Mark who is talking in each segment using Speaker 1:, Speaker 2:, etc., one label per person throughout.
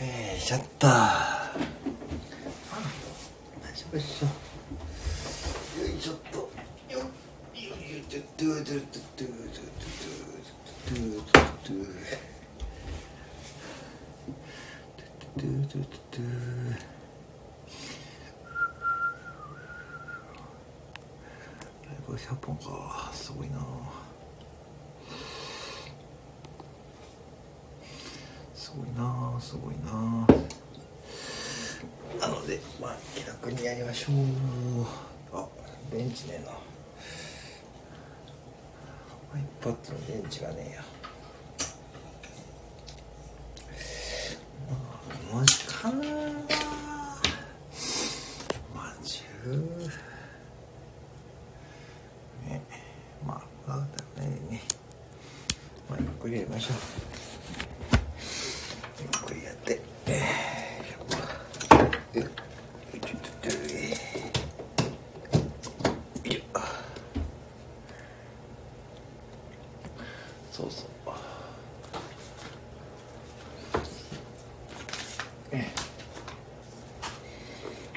Speaker 1: えー、しちゃった大丈夫でしょ。よいしょっと。よよよドゥドゥドゥドゥドゥドゥドゥドゥドゥドゥドゥドゥドゥドゥライブ100本かすごいなすごいなすごいななのでまあ気楽にやりましょうあ電池ねえな iPad の電池がねえやまあマジかな。まあ10ね。まあ分かったねね。まあゆっくりやりましょうゆっくりやってえーよっよいちょっとよいしょそうそうええ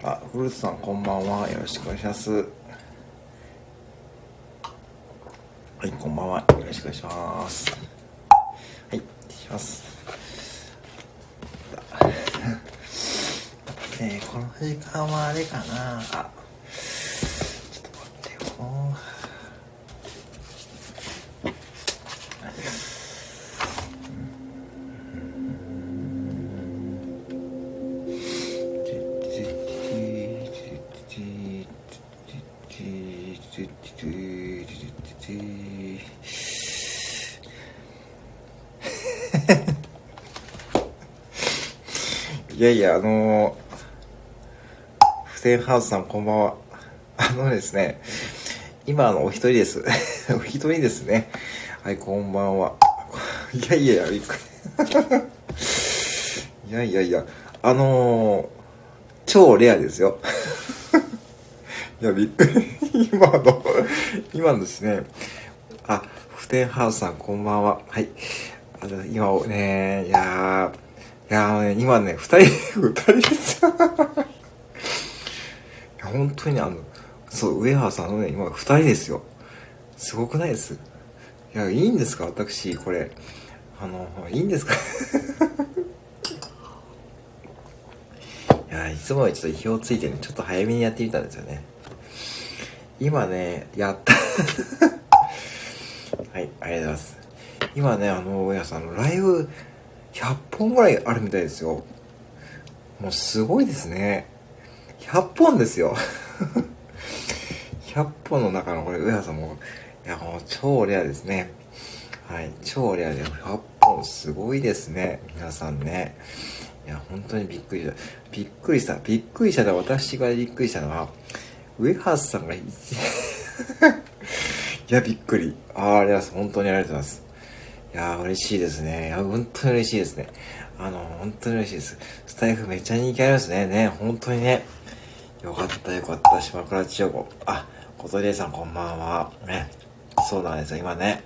Speaker 1: あフルーツさんこんばんは。よろしくお願いします。はいこんばんは。よろしくお願いします。はいします。えー、この時間はあれかな。あやいや、あのー、フテンハウスさんこんばんは。あのですね、今の、お一人です。お一人ですね。はい、こんばんは。いやいやいや、びっくり。いやいやいや、あのー、超レアですよ。いや、びっくり。今の、今のですね、あ、フテンハウスさんこんばんは。はい。あ今ね、いやー、いやーね、今ね、二人、二人です。いや、本当にあの、そう、上原さんのね、今二人ですよ。すごくないですいや、いいんですか？私、これ。あの、いいんですか？いや、いつもよりちょっと意表ついてね、ちょっと早めにやってみたんですよね。今ね、やった。はい、ありがとうございます。今ね、あの、上原さんのライブ、100本ぐらいあるみたいですよ。もうすごいですね。100本ですよ。100本の中のこれ、上原さんも、いや、もう超レアですね。はい、超レアで100本すごいですね。皆さんね。いや、本当にびっくりした。びっくりした。びっくりしたで私がびっくりしたのは、上原さんがい や、びっくり。ああ、ありがとうございます。本当にありがとうございます。いやー、嬉しいですね。いや、本当に嬉しいですね。あの、本当に嬉しいです。スタイフめっちゃ人気ありますね。ね、本当にね。よかった、よかった。島倉千代子。あ、小鳥さんこんばんは。ね。そうなんですよ。今ね、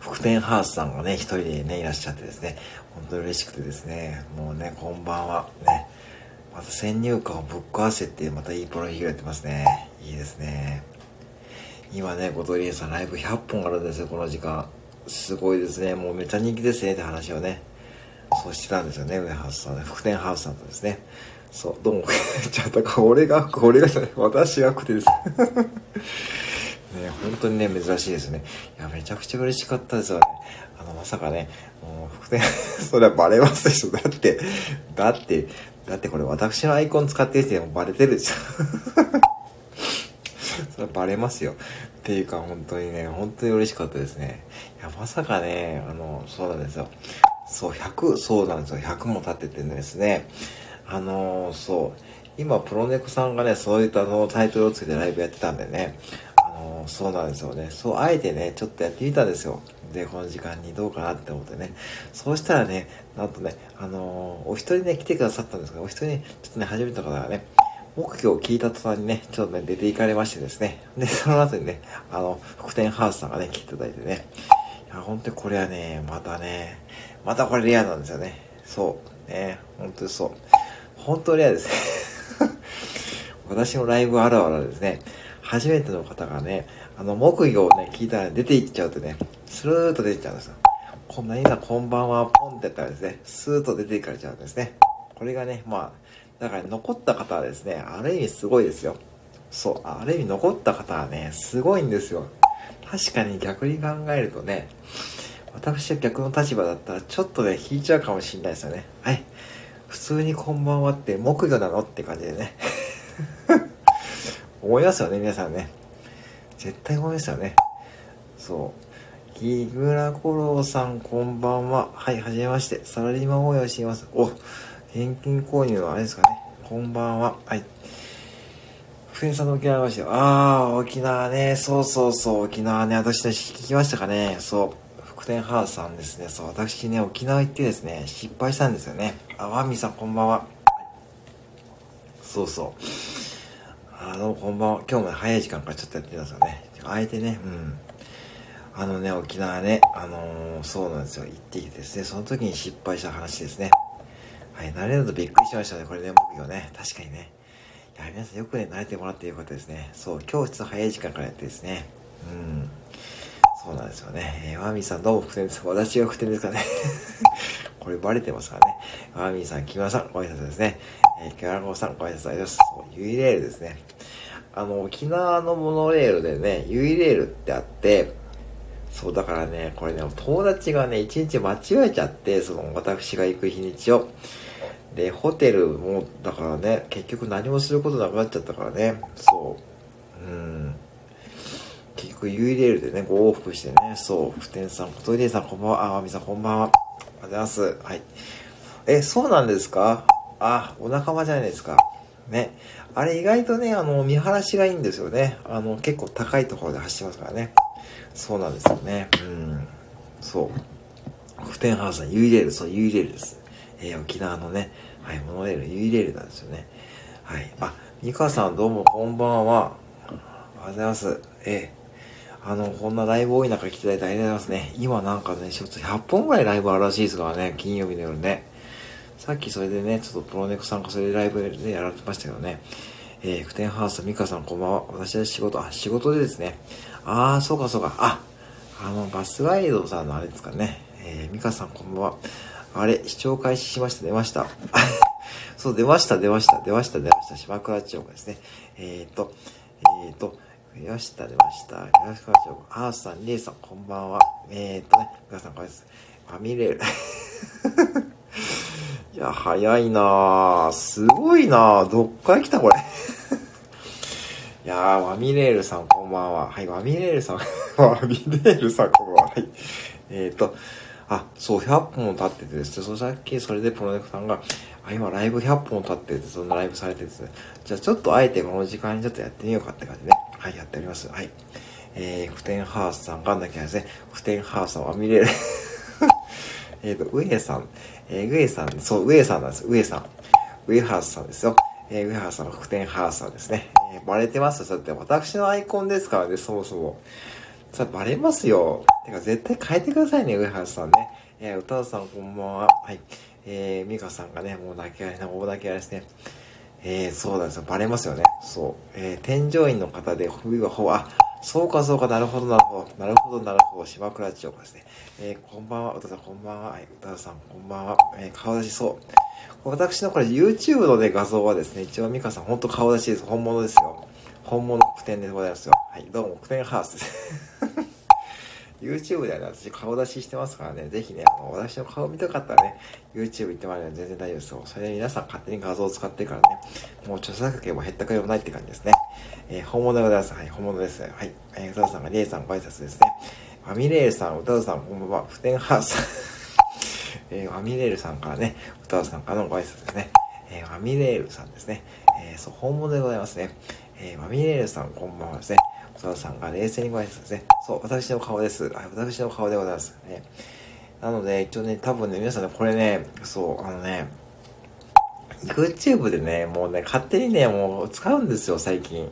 Speaker 1: 福天ハウスさんがね、一人でね、いらっしゃってですね。本当に嬉しくてですね。もうね、こんばんは。ね。また先入観をぶっ壊せって、またいいプロフィールやってますね。いいですね。今ね、小鳥さんライブ100本あるんですよ、この時間。すごいですね。もうめっちゃ人気ですねって話をね、そうしてたんですよね、上ハウスさんね、福天ハウスさんとですね。そう、どうも、ちゃんとこれが、これが、私がくてです。ね、本当にね、珍しいですね。いや、めちゃくちゃ嬉しかったですよね。あの、まさかね、もう、福天、それはバレますでしょ。だって、だって、だってこれ私のアイコン使ってる人でもバレてるでしょ。それバレますよ。っていうか、本当にね、本当に嬉しかったですね。いや、まさかね、あの、そうなんですよ。そう、100、そうなんですよ。100も経っててですね。あの、そう、今、プロネコさんがね、そういったのタイトルをつけてライブやってたんでね。あの、そうなんですよね。そう、あえてね、ちょっとやってみたんですよ。で、この時間にどうかなって思ってね。そうしたらね、なんとね、あの、お一人ね、来てくださったんですけど、お一人ね、ちょっとね、初めての方がね、目標を聞いた途端にね、ちょっとね、出て行かれましてですね。で、その後にね、あの、福天ハウスさんがね、来ていただいてね。いや、本当にこれはね、またね、またこれレアなんですよね。そう。ね、本当にそう。本当レアですね。私のライブあるあるですね。初めての方がね、あの、木魚をね、聞いたら出ていっちゃうとね、スルーッと出てっちゃうんですよ。こんなにさ、こんばんは、ポンってやったらですね、スーッと出ていかれちゃうんですね。これがね、まあ、だから残った方はですね、ある意味すごいですよ。そう、ある意味残った方はね、すごいんですよ。確かに逆に考えるとね、私は逆の立場だったらちょっとね、引いちゃうかもしれないですよね。はい。普通にこんばんはって木魚なのって感じでね。思いますよね、皆さんね。絶対思いますよね。そう。木倉五郎さん、こんばんは。はい、はじめまして。サラリーマン応援をしています。お、現金購入はあれですかね。こんばんは。はい。福井さんの沖縄話ああ、沖縄ね。そうそうそう。沖縄ね。私ね、聞きましたかね。そう。福天ハーさんですね。そう。私ね、沖縄行ってですね、失敗したんですよね。あ、ワミさん、こんばんは。そうそう。あの、こんばんは。今日も早い時間からちょっとやってみますよね。あえてね、うん。あのね、沖縄ね、あのー、そうなんですよ。行ってきてですね、その時に失敗した話ですね。はい、慣れるとびっくりしましたね。これね、僕よね。確かにね。いや、皆さんよくね、慣れてもらってよかったですね。そう、今日ちょっと早い時間からやってですね。うん。そうなんですよね。えー、ワーミーさんどうも不天です。私が不天ですかね。これバレてますからね。ワーミーさん、木村さん、ご挨拶ですね。えー、キャラコさん、ご挨拶ありがとうございます。ユイレールですね。あの、沖縄のモノレールでね、ユイレールってあって、そうだからね、これね、友達がね、一日間違えちゃって、その私が行く日にちを。で、ホテルも、だからね、結局何もすることなくなっちゃったからね、そう。うん。結局、ユイレールでね、ご往復してね、そう、普天さん、小鳥さん、こんばんは、あ、わみさん、こんばんは。ありがとうございます。はい。え、そうなんですか？あ、お仲間じゃないですか。ね。あれ意外とね、あの、見晴らしがいいんですよね。あの、結構高いところで走ってますからね。そうなんですよね。うん。そう。普天ハさん、ユイレール、そう、ユイレールです。えー、沖縄のね、はい、モノレール、ユイレールなんですよね。はい。あ、ミカさんどうもこんばんは。ありがとうございます。えー、あの、こんなライブ多い中来ていただいてありがとうございますね。今なんかね、ちょっと100本ぐらいライブあるらしいですからね、金曜日の夜ね。さっきそれでね、ちょっとプロネクさんがそれでライブでやられてましたけどね。えー、クテンハウス、ミカさんこんばんは。私は仕事、あ、仕事でですね。あー、そうかそうか。あ、あの、バスガイドさんのあれですかね。えー、ミカさんこんばんは。あれ、視聴開始しました、出ました。そう、出ました、出ました、出ました、出ました。島倉千代子ですね。えっ、ー、と、えっ、ー、と、出ました、出ました。島倉千代子。あーさん、りえさん、こんばんは。えっ、とね、皆さん、これです。ファミレル。いや、早いなぁすごいなぁどっから来たこれ？いやー、ワミレールさんこんばんは。はい、ワミレールさん、ワミレールさんこんばんは。はい。えっ、ー、と、あ、そう、100本経っててですね、そさっきそれでプロネクさんが、あ、今ライブ100本経ってて、そんなライブされてですね、じゃあちょっとあえてこの時間にちょっとやってみようかって感じでね。はい、やっております。はい。えー、フテンハースさんがなきゃですね、フテンハースさんは見れる。えっと、上さん、えー、上さん、そう、上さんなんです。上さん。上ハースさんですよ。えー、上原さんの福天ハースさんですね。えー、バレてますよ。だって私のアイコンですからね、そもそも。さ、バレますよ。てか、絶対変えてくださいね、上原さんね。えー、歌田さんこんばんは。はい。えー、美香さんがね、もう泣き合いな、大泣き合いですね。えー、そうなんですよ。バレますよね。そう。えー、添乗員の方で、冬がほあ、そうかそうか、なるほど、なるほど。なるほど、なるほど。島倉千代子ですね。えー、こんばんは。歌田さん、こんばんは。はい、歌田さん、こんばんは。えー、顔出しそう。私のこれ YouTube のね、画像はですね、一応美香さん、ほんと顔出しです。本物ですよ。本物句点でございますよ。はい、どうも、句点ハウスです。YouTube ではね、私顔出ししてますからね、ぜひね、私の顔見たかったらね、YouTube 行ってもらえれば全然大丈夫ですよ。それで皆さん勝手に画像を使ってるからね、もう著作権も減ったくれもないって感じですね。えー、本物でございます。はい、本物です。はい。えー、歌さんがリエさんご挨拶ですね。ファミレールさん、歌田さん、こんばんは。普天ハウス。えー、ファミレールさんからね、歌田さんからのご挨拶ですね。えー、ファミレールさんですね。えー、そう、本物でございますね。えー、ファミレールさん、こんばんはですね。歌田さんが冷静にご挨拶ですね。そう、私の顔です。はい、私の顔でございます。ね、なので、一応ね、多分ね、皆さんね、これね、そう、あのね、YouTube でね、もうね、勝手にね、もう使うんですよ、最近。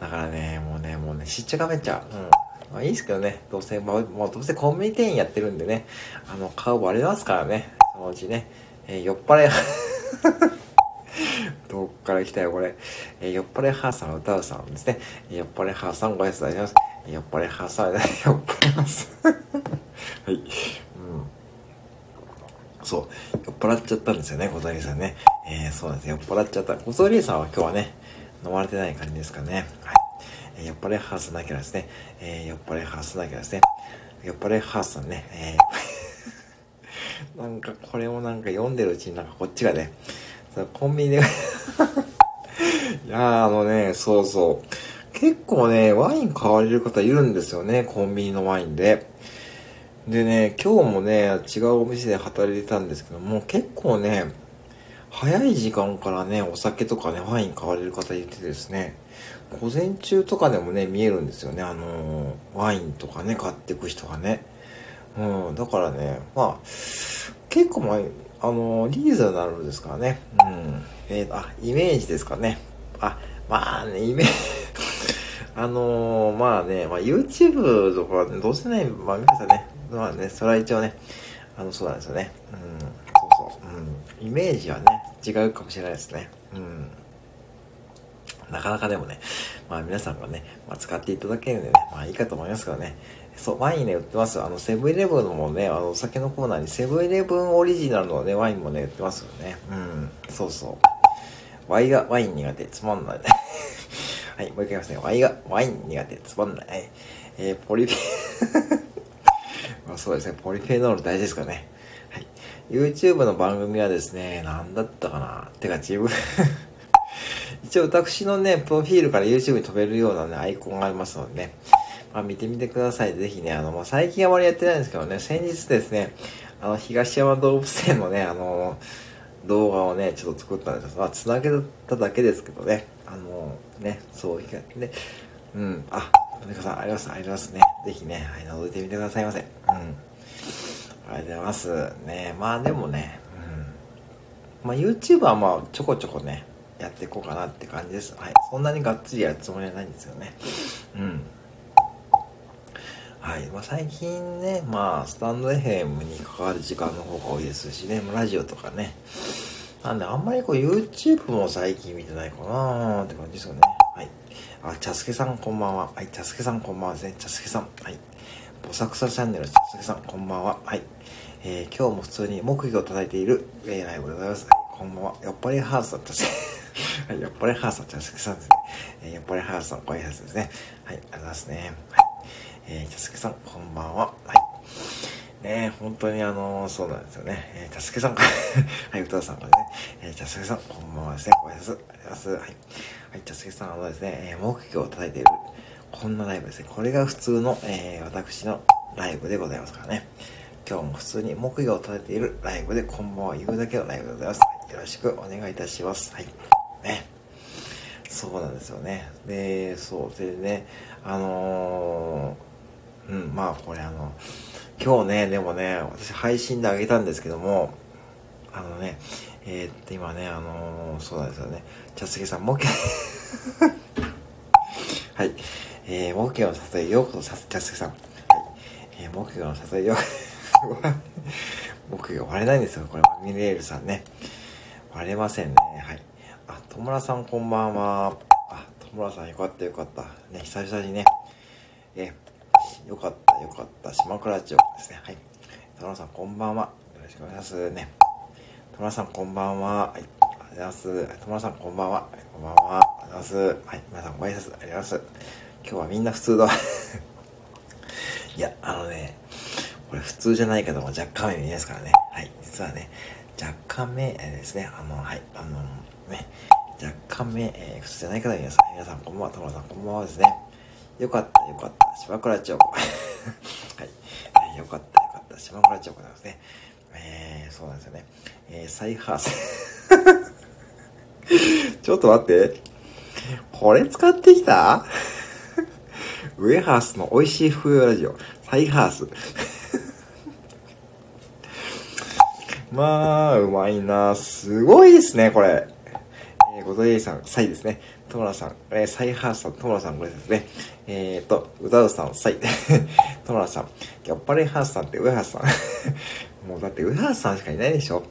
Speaker 1: だからね、もうね、もうね、しっちゃかめっちゃ。うん。まあいいですけどね、どうせ、まあ、もうどうせコンビニ店員やってるんでね、あの、顔割れますからね、そのうちね。えー、酔っ払い、から来たいよ、これ。えー、酔っ払いハーさん、歌うさんですね。酔っ払いハーさん、ご挨拶あります。酔っ払いハーさん、酔っ払います。はい。うん。そう。酔っ払っちゃったんですよね、小鳥さんね。えー、そうなんです。酔っ払っちゃった。小鳥さんは今日はね、飲まれてない感じですかね。はい。えー、酔っ払いハーさんなきゃですね。えー、酔っ払いハーさんなきゃですね。酔っ払いハーさんね。えー、なんかこれもなんか読んでるうちになんかこっちがね、コンビニで いやあのね、そうそう。結構ね、ワイン買われる方いるんですよね、コンビニのワインで。でね、今日もね、違うお店で働いてたんですけども、結構ね、早い時間からね、お酒とかね、ワイン買われる方いてですね、午前中とかでもね、見えるんですよね、あのー、ワインとかね、買っていく人がね。うん、だからね、まあ、結構まあ、の、リーズナブルですからね。うん。えー、あ、イメージですかね。あ、まあね、イメージ あのー、まあね、まあ YouTube とか、ね、どうせね、まあ皆さんね、まあね、それは一応ね、あの、そうなんですよね。うん、そうそう。うん。イメージはね、違うかもしれないですね。うん。なかなかでもね、まあ皆さんがね、まあ、使っていただけるんでね、まあいいかと思いますけどね。そう、ワインね、売ってます。あの、セブンイレブンもね、あの、お酒のコーナーにセブンイレブンオリジナルのね、ワインもね、売ってますよね。うん、そうそう。ワイが、ワイン苦手、つまんない。はい、もう一回言いますね。ワイが、ワイン苦手、つまんない。えー、ポリフェ まあそうですね、ポリフェノール大事ですかね。はい。YouTube の番組はですね、なんだったかな。てか自分一応私のね、プロフィールから YouTube に飛べるようなね、アイコンがありますのでね。まあ、見てみてください。ぜひね、あの、まあ、最近あまりやってないんですけどね、先日ですね、あの、東山動物園のね、あの、動画をね、ちょっと作ったんですまあ、つなげただけですけどね、あの、ね、そう、ね、うん、あ、米川さん、あります、ありますね。ぜひね、はい、覗いてみてくださいませ。うん。ありがとうございます。ね、まあでもね、うん。まあ YouTube はまあちょこちょこね、やっていこうかなって感じです。はい。そんなにがっつりやるつもりはないんですよね。うん。はい。まあ、最近ね、まあ、スタンド FM に関わる時間の方が多いですしね、ラジオとかね。なんで、あんまりこう、YouTube も最近見てないかなーって感じですよね。はい。あ、茶助さんこんばんは。はい。茶助さんこんばんはですね。茶助さん。はい。ボサクサチャンネル、茶助さんこんばんは。はい。えー、今日も普通に木魚を叩いている、えー、ライブでございます。はい、こんばんは。やっぱりハースだったし。はい。やっぱりハースだ茶助さんですね。えー、やっぱりハースのご挨拶ですね。はい。ありがとうございますね。はい。えー、たすけさん、こんばんは。はい。ね本当にあのー、そうなんですよね。えー、たすけさん、はい、歌さんからね、えー、たすけさん、こんばんはですね。ご挨拶、ありがとうございます。はい。はい、たすけさん、あのですね、えー、目標を叩いている、こんなライブですね。これが普通の、えー、私のライブでございますからね。今日も普通に木魚を叩いているライブで、こんばんは言うだけのライブでございます。よろしくお願いいたします。はい。ね。そうなんですよね。で、そう。でね、あのーうん、まあこれあの、今日ね、でもね、私配信であげたんですけども、あのね、えー、っと、今ね、あのー、そうなんですよね、茶杉さん、もう一回 はい、えー、木魚の里へようこそ、茶杉さん。はい、えー、木魚の里へようこそ、木魚割れないんですよ、これ、ミレールさんね。割れませんね、はい。あ、戸村さんこんばんは。あ、戸村さんよかったよかった。ね、久々にね、えよかった、よかった。島倉町ですね。はい。田村さん、こんばんは。よろしくお願いしますね。田村さん、こんばんは。はい。ありがとうございます。田村さん、こんばんは。こんばんは。ありがとうございます。はい。皆さん、ご挨拶ありがとうございます。今日はみんな普通だ。いや、あのね、これ普通じゃないけども若干目見えますからね。はい。実はね、若干目ですね。あの、はい。あの、ね、若干目、えー、普通じゃない方皆さん、皆さんこんばんは。田村さん、こんばんはですね。よかった、よかった。島倉町。はい。よかった、よかった。島倉町なんですね。えー、そうなんですよね。えー、サイハース。ちょっと待って。これ使ってきた？ウェハースの美味しい風ラジオ。サイハース。まあ、うまいな。すごいですね、これ。えー、ごとりさん、サイですね。トモラさん、えー、サイハーさん、トモラさん、これですね。えーと、歌うさん、サイ。トモラさん、やっぱりハーさんって、ウハーさん。もうだってウハーさんしかいないでしょ。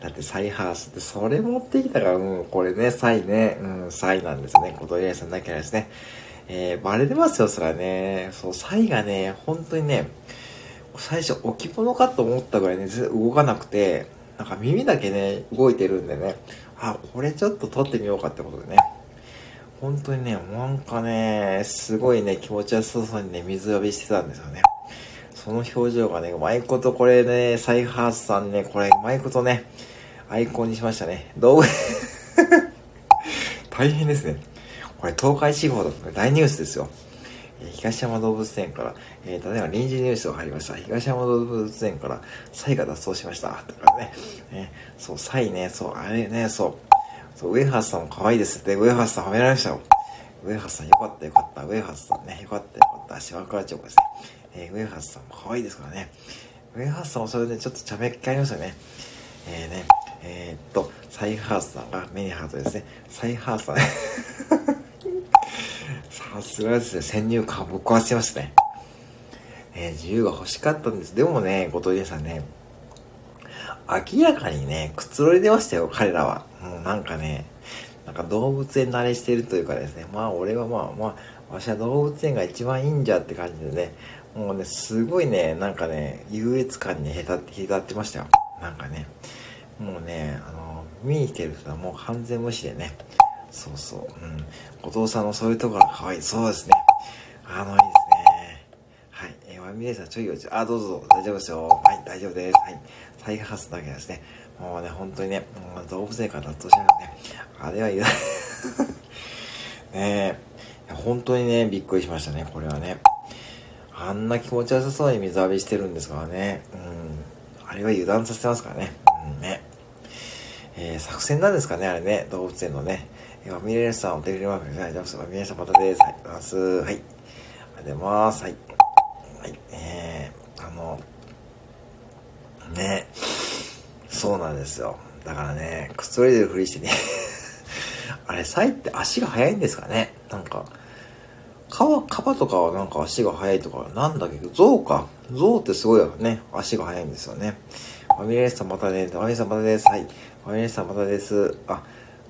Speaker 1: だってサイハースってそれ持ってきたから、うん、これね、サイね、うん、サイなんですね。小鳥さんだけですね。えー、バレてますよ、それはね。そう、サイがね、本当にね、最初置物かと思ったぐらいね、動かなくて、なんか耳だけね、動いてるんでね、あ、これちょっと撮ってみようかってことでね。本当にね、なんかね、すごいね、気持ちよさそうにね、水浴びしてたんですよね。その表情がね、うまいことこれね、サイハースさんね、これうまいことね、アイコンにしましたね。動画 大変ですね。これ東海地方だと大ニュースですよ。東山動物園から、えー、例えば臨時ニュースが入りました。東山動物園から、サイが脱走しました。とかね。ねそう、サイね、そう、あれね、そう。そう、ウェハースさんも可愛いですって、ウェハースさん褒められましたよ。ウェハースさんよかったよかった。ウェハースさんね、よかったよかった。島倉町ですね。えー、ウェハースさんも可愛いですからね。ウェハースさんもそれでちょっと茶目っ気ありますよね。えーね、えー、っと、サイハースさんがメニハートですね。サイハースさんね。さすがですね。先入観ぶっ壊してますね。えー、自由が欲しかったんです。でもね、後藤さんね、明らかにね、くつろいでましたよ、彼らは。もうなんかね、なんか動物園慣れしてるというかですね、まあ俺はまあまあ、わしは動物園が一番いいんじゃって感じでね、もうね、すごいね、なんかね、優越感にへたって、へたってましたよ。なんかね、もうね、あの、見に来てる人はもう完全無視でね、そうそう。うん。後藤さんのそういうところが可愛い。そうですね。あの、いいですね。はい。えー、ワミレイさん、ちょいおち、あ、どうぞ、大丈夫ですよ。はい、大丈夫です。はい。再発だけですね。もうね、本当にね、もう動物園から脱走しますね。あれはいらない。ねえ。本当にね、びっくりしましたね、これはね。あんな気持ちよさそうに水浴びしてるんですからね。うん。あれは油断させてますからね。うんね。えー、作戦なんですかね、あれね、動物園のね。えー、ミレルさん、お手入れマークで、はい、どうも、ミレルさんまたです。はい、ます。はい。ありがとうございます。はい。はい、えー、あの、ね、そうなんですよ。だからね、くつろいでるふりしてね あれ、サイって足が速いんですかね？なんか、カバ、カバとかはなんか足が速いとか、なんだけ？ど、ゾウか。ゾウってすごいよね。足が速いんですよね。ファミレスさんまたね、ファミレスさんまたです。はい。ファミレスさんまたです。あ、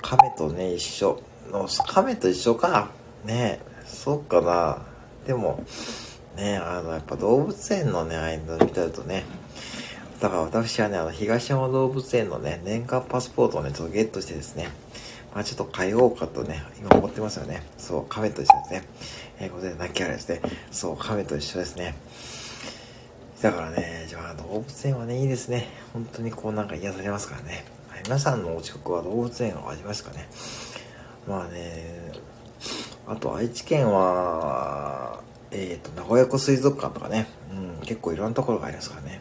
Speaker 1: 亀とね、一緒。の亀と一緒か。ねそっかな。でも、ねあの、やっぱ動物園のね、ああいうの見てるとね、だから私はね、あの、東山動物園のね、年間パスポートをね、ちょっとゲットしてですね、まあちょっと変えようかとね、今思ってますよね。そう、亀と一緒ですね。えー、これで泣きあれですね。そう、亀と一緒ですね。だからね、じゃあ動物園はね、いいですね。本当にこうなんか癒されますからね。皆さんのお近くは動物園はありますかね？まあね、あと愛知県は、えっ、ー、と、名古屋湖水族館とかね、うん、結構いろんなところがありますからね。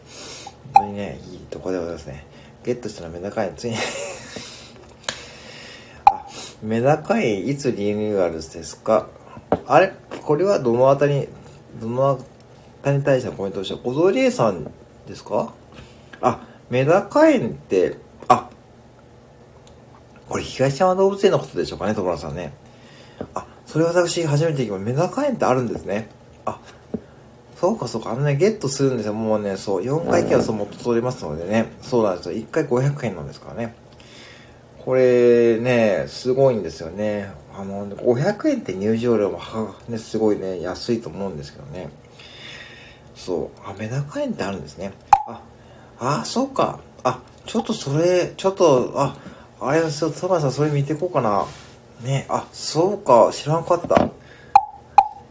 Speaker 1: 本当にね、いいとこでございますね。ゲットしたらメダカ園、ついに。あ、メダカ園いつリニューアルですか？あれ？これはどのあたり、どのあたりに対してのコメントとしては、小僧理恵さんですか？あ、メダカ園って、これ東山動物園のことでしょうかね、所さんね。あ、それ私初めて聞きました。メダカ園ってあるんですね。あ、そうかそうか、あのね、ゲットするんですよ。もうね、そう、4回券はそう元取れますのでね。そうなんですよ。1回500円なんですからね。これね、すごいんですよね。あの、500円って入場料も、ね、すごいね、安いと思うんですけどね。そう、あ、メダカ園ってあるんですね。あ、あ、そうか。あ、ちょっとそれ、ちょっと、あ、あれ、ちょっと、トマさんそれ見ていこうかな。ね、あ、そうか、知らんかった。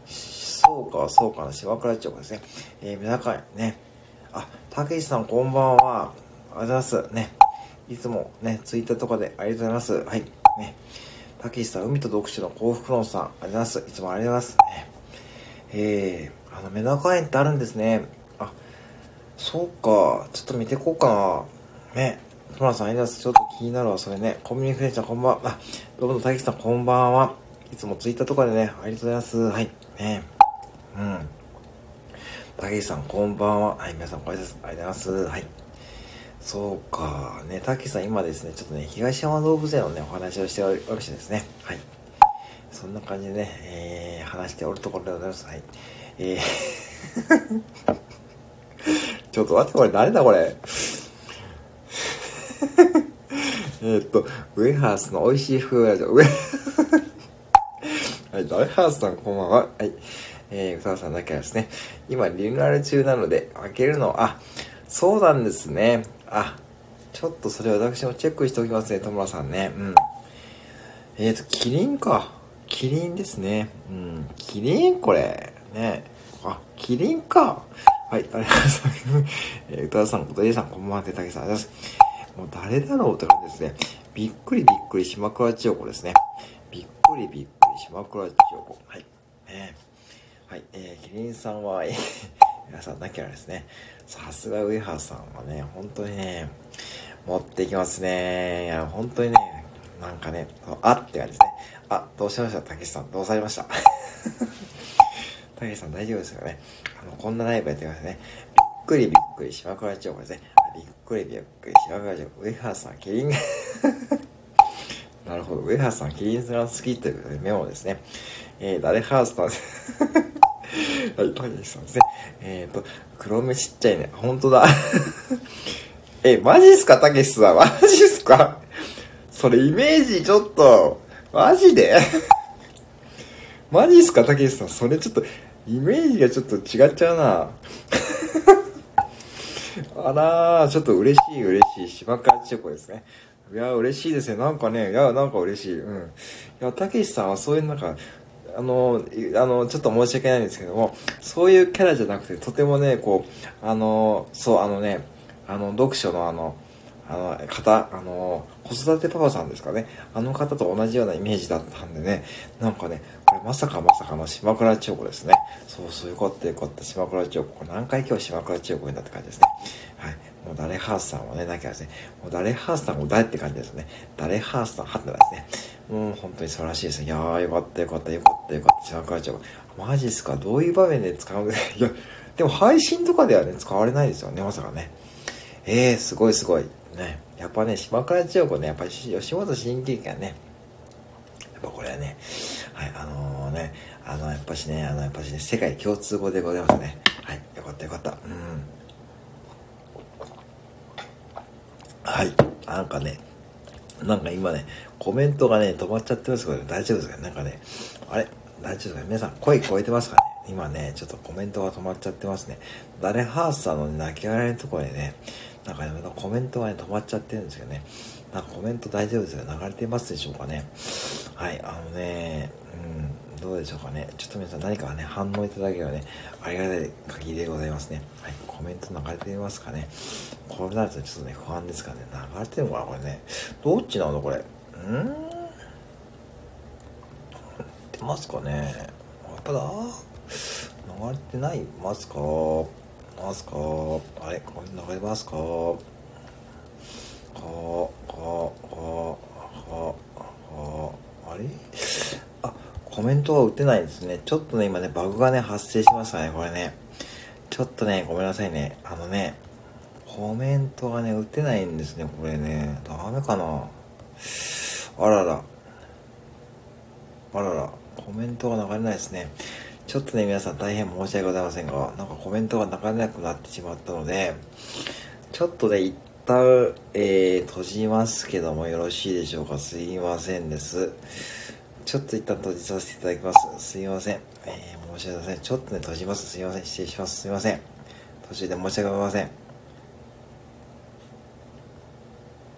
Speaker 1: そうか、そうかな、島倉町ですね。えー、皆さんね。あ、たけしさんこんばんは。ありがとうございます。ね。いつもね、ツイッターとかでありがとうございます。はい。ね。たけしさん、海と読書の幸福論さん、ありがとうございます。いつもありがとうございます。ね、えー、あの、メダカ園ってあるんですね。あ、そうか。ちょっと見ていこうかな。ね。トラさん、ありがとう。ちょっと気になるわ、それね。コミュニケーション、こんばんは。あ、どうも、たけしさん、こんばんは。いつもツイッターとかでね、ありがとうございます。はい。ね。うん。たけしさん、こんばんは。はい、皆さん、ご挨拶ありがとうございます。はい。そうか。ね、たけしさん、今ですね、ちょっとね、東山動物園のね、お話をしておりましてですね。はい。そんな感じでね、えー、話しておるところでございます。はい。えー ちょっと待って、これ誰だこれ？えっと、ウェハースの美味しい風ラジオ、ウェ はい、ウェハースさんこんばんは。はい。えー、歌さんだけはですね、今リニューアル中なので、開けるの、あ、そうなんですね。あ、ちょっとそれ私もチェックしておきますね、戸村さんね。うん。えっ、ー、と、キリンか。キリンですね。うん。キリンこれ。ね。あ、キリンか。はい、ありがとうございます。えー、宇多田さん、小田さん、こんばんは、手竹さん、ありがとうございます。もう誰だろうって感じですね。びっくりびっくり島倉千代子ですね。びっくりびっくり島倉千代子。はい。ね、はい。えー、キリンさんは、えー 皆さんなきゃですね。さすがウェハーさんはね、本当にね、持ってきますね。いや、本当にね、なんかね、あって感じですね。あ、どうしました？たけしさん、どうされました？たけしさん大丈夫ですよね。あの、こんなライブやってますね。びっくりびっくり島倉千代子ですね。びっくりびっくり島倉千代子。ウェハーさん、キリンなるほど。ウェハーさん、キリンが 好きということでメモですね。えー、誰ハースさん はい、たけしさんですね。えっ、ー、と、黒目ちっちゃいね。ほんとだ。え、マジっすか？たけしさん。マジっすか？それイメージちょっと、マジで？マジっすか？たけしさん。それちょっと、イメージがちょっと違っちゃうな。あらー、ちょっと嬉しい嬉しい。島倉千代子ですね。いや、嬉しいですね。なんかね、いや、なんか嬉しい。うん。いや、たけしさんはそういうなんか、あの、あの、ちょっと申し訳ないんですけども、そういうキャラじゃなくて、とてもね、こう、あの、そう、あのね、あの、読書のあの、あの、方、あの、子育てパパさんですかね。あの方と同じようなイメージだったんでね、なんかね、まさかまさかの島倉千代子ですね。そうそう、よかったよかった。島倉千代子。何回今日島倉千代子になった感じですね。はい。もう誰ハースさんはね、なきゃですね。もう誰ハースさんも誰って感じですね。誰ハースさん、はってですね。うん、本当に素晴らしいですね。いやー、よかったよかったよかったよかった。島倉千代子。マジっすか？どういう場面で使う？いや、でも配信とかではね、使われないですよね、まさかね。えー、すごいすごい。ね。やっぱね、島倉千代子ね、やっぱり吉本新喜劇はね、やっぱこれはね、はい、あのー、ね、あの、やっぱしね、あの、やっぱしね、世界共通語でございますね。はい、よかったよかった。うん。はい、なんかね、なんか今ね、コメントがね、止まっちゃってますけど、大丈夫ですかなんかね、あれ？大丈夫ですか皆さん、声聞こえてますかね？今ね、ちょっとコメントが止まっちゃってますね。誰ハースさんの、泣き笑いのところでね、なんかね、コメントがね、止まっちゃってるんですよね。なんかコメント大丈夫ですよ。流れてますでしょうかね。はい、あのね、うん、どうでしょうかね。ちょっと皆さん何かね、反応いただければね、ありがたい限りでございますね。はい、コメント流れていますかね。これなるとちょっとね、不安ですからね。流れてるのかなこれね。どっちなのこれ？うん？出ますかね。やっぱだ？流れてない？ますか？ますか？あれ？これ流れますか？あれあコメントは打てないですねちょっとね今ねバグがね発生しましたねこれねちょっとねごめんなさいねあのねコメントがね打てないんですねこれねダメかなあららあららコメントが流れないですねちょっとね、皆さん大変申し訳ございませんが、なんかコメントが流れなくなってしまったので、ちょっとね、一旦、えー、閉じますけどもよろしいでしょうか？すいませんです。ちょっと一旦閉じさせていただきます。すいません。えー、申し訳ございません。ちょっとね、閉じます。すいません。失礼します。すいません。途中で申し訳ございません。